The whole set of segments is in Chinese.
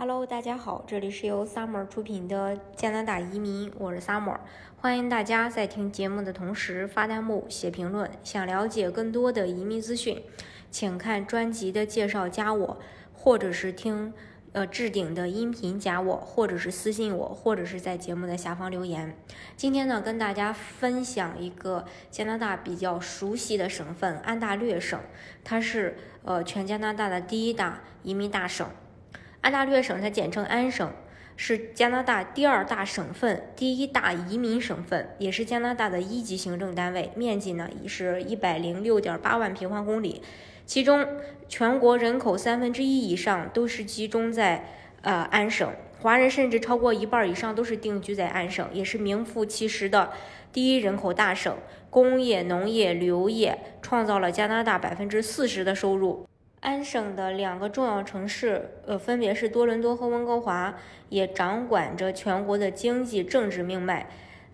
Hello，大家好，这里是由 Summer 出品的加拿大移民，我是 Summer，欢迎大家在听节目的同时发弹幕、写评论。想了解更多的移民资讯，请看专辑的介绍加我，或者是听呃置顶的音频加我，或者是私信我，或者是在节目的下方留言。今天呢，跟大家分享一个加拿大比较熟悉的省份——安大略省，它是呃全加拿大的第一大移民大省。安大略省，它简称安省，是加拿大第二大省份，第一大移民省份，也是加拿大的一级行政单位。面积呢，已是一百零六点八万平方公里，其中全国人口三分之一以上都是集中在呃安省，华人甚至超过一半以上都是定居在安省，也是名副其实的第一人口大省。工业、农业、旅游业创造了加拿大百分之四十的收入。安省的两个重要城市，呃，分别是多伦多和温哥华，也掌管着全国的经济政治命脉。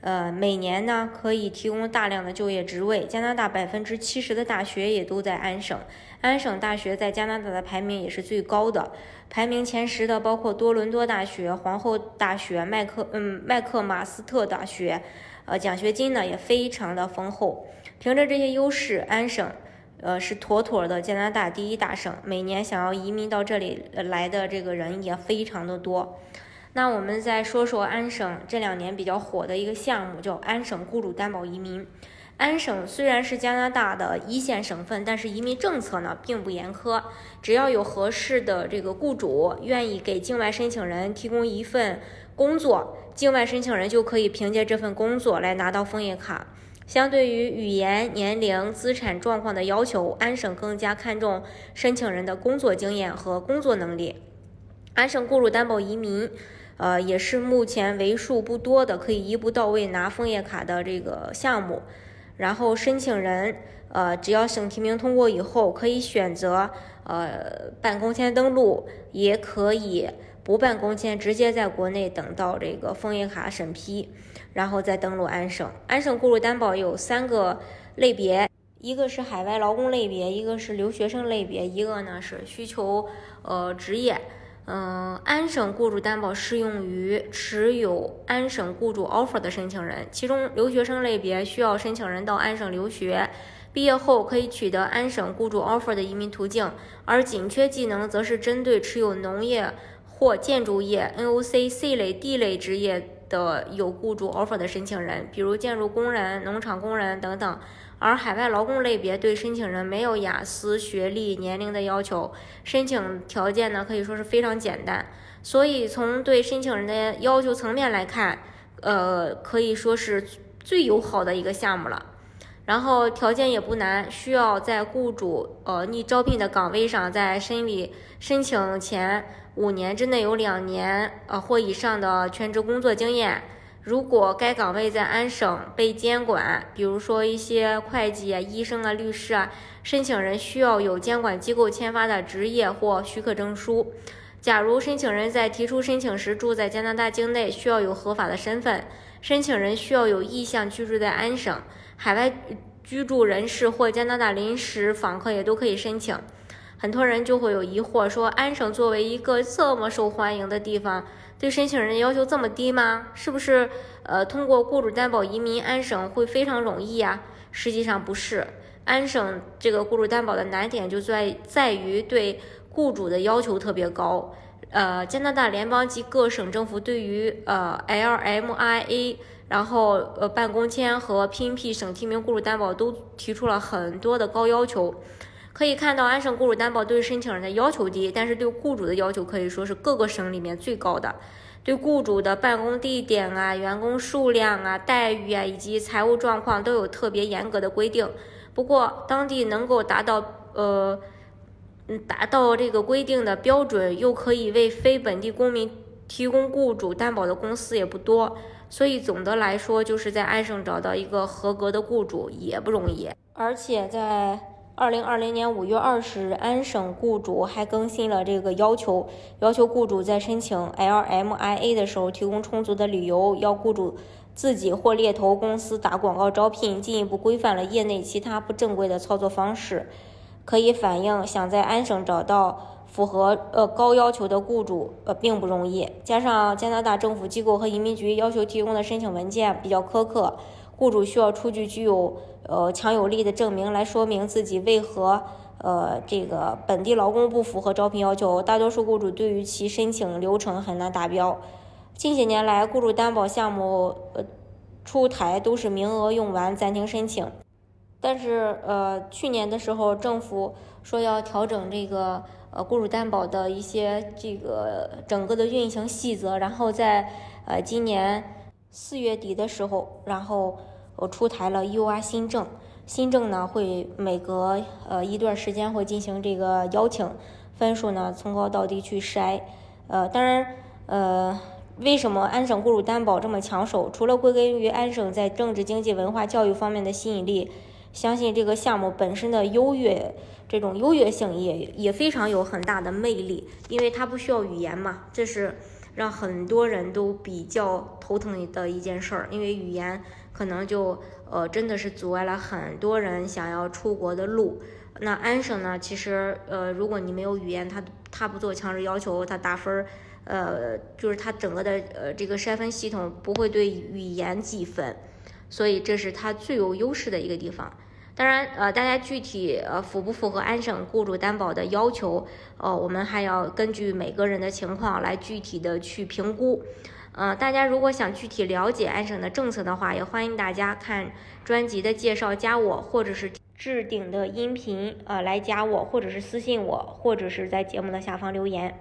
呃，每年呢可以提供大量的就业职位。加拿大百分之七十的大学也都在安省。安省大学在加拿大的排名也是最高的，排名前十的包括多伦多大学、皇后大学、麦克嗯麦克马斯特大学。呃，奖学金呢也非常的丰厚。凭着这些优势，安省。呃，是妥妥的加拿大第一大省，每年想要移民到这里来的这个人也非常的多。那我们再说说安省这两年比较火的一个项目，叫安省雇主担保移民。安省虽然是加拿大的一线省份，但是移民政策呢并不严苛，只要有合适的这个雇主愿意给境外申请人提供一份工作，境外申请人就可以凭借这份工作来拿到枫叶卡。相对于语言、年龄、资产状况的要求，安省更加看重申请人的工作经验和工作能力。安省雇主担保移民，呃，也是目前为数不多的可以一步到位拿枫叶卡的这个项目。然后申请人，呃，只要省提名通过以后，可以选择呃办工签登录，也可以。不办工签，直接在国内等到这个枫叶卡审批，然后再登陆安省。安省雇主担保有三个类别，一个是海外劳工类别，一个是留学生类别，一个呢是需求呃职业。嗯，安省雇主担保适用于持有安省雇主 offer 的申请人，其中留学生类别需要申请人到安省留学，毕业后可以取得安省雇主 offer 的移民途径，而紧缺技能则是针对持有农业。或建筑业、NOC、C 类、D 类职业的有雇主 offer 的申请人，比如建筑工人、农场工人等等。而海外劳工类别对申请人没有雅思、学历、年龄的要求，申请条件呢可以说是非常简单。所以从对申请人的要求层面来看，呃，可以说是最友好的一个项目了。然后条件也不难，需要在雇主呃你招聘的岗位上，在申理申请前五年之内有两年呃或以上的全职工作经验。如果该岗位在安省被监管，比如说一些会计啊、医生啊、律师啊，申请人需要有监管机构签发的职业或许可证书。假如申请人在提出申请时住在加拿大境内，需要有合法的身份。申请人需要有意向居住在安省，海外居住人士或加拿大临时访客也都可以申请。很多人就会有疑惑，说安省作为一个这么受欢迎的地方，对申请人的要求这么低吗？是不是呃通过雇主担保移民安省会非常容易呀？实际上不是，安省这个雇主担保的难点就在在于对雇主的要求特别高。呃，加拿大联邦及各省政府对于呃 LMIA，然后呃办公签和 PNP 省提名雇主担保都提出了很多的高要求。可以看到，安省雇主担保对申请人的要求低，但是对雇主的要求可以说是各个省里面最高的。对雇主的办公地点啊、员工数量啊、待遇啊以及财务状况都有特别严格的规定。不过，当地能够达到呃。嗯，达到这个规定的标准，又可以为非本地公民提供雇主担保的公司也不多，所以总的来说，就是在安省找到一个合格的雇主也不容易。而且在二零二零年五月二十日，安省雇主还更新了这个要求，要求雇主在申请 LMIA 的时候提供充足的理由，要雇主自己或猎头公司打广告招聘，进一步规范了业内其他不正规的操作方式。可以反映想在安省找到符合呃高要求的雇主呃并不容易，加上加拿大政府机构和移民局要求提供的申请文件比较苛刻，雇主需要出具具有呃强有力的证明来说明自己为何呃这个本地劳工不符合招聘要求，大多数雇主对于其申请流程很难达标。近些年来，雇主担保项目呃出台都是名额用完暂停申请，但是呃去年的时候政府说要调整这个。呃，雇主担保的一些这个整个的运行细则，然后在呃今年四月底的时候，然后我出台了 UR 新政，新政呢会每隔呃一段时间会进行这个邀请，分数呢从高到低去筛，呃，当然呃，为什么安省雇主担保这么抢手？除了归根于安省在政治、经济、文化、教育方面的吸引力。相信这个项目本身的优越，这种优越性也也非常有很大的魅力，因为它不需要语言嘛，这是让很多人都比较头疼的一件事儿，因为语言可能就呃真的是阻碍了很多人想要出国的路。那安省呢，其实呃如果你没有语言，它它不做强制要求，它打分儿，呃就是它整个的呃这个筛分系统不会对语言计分，所以这是它最有优势的一个地方。当然，呃，大家具体呃符不符合安省雇主担保的要求，呃，我们还要根据每个人的情况来具体的去评估。呃，大家如果想具体了解安省的政策的话，也欢迎大家看专辑的介绍，加我，或者是置顶的音频，呃，来加我，或者是私信我，或者是在节目的下方留言。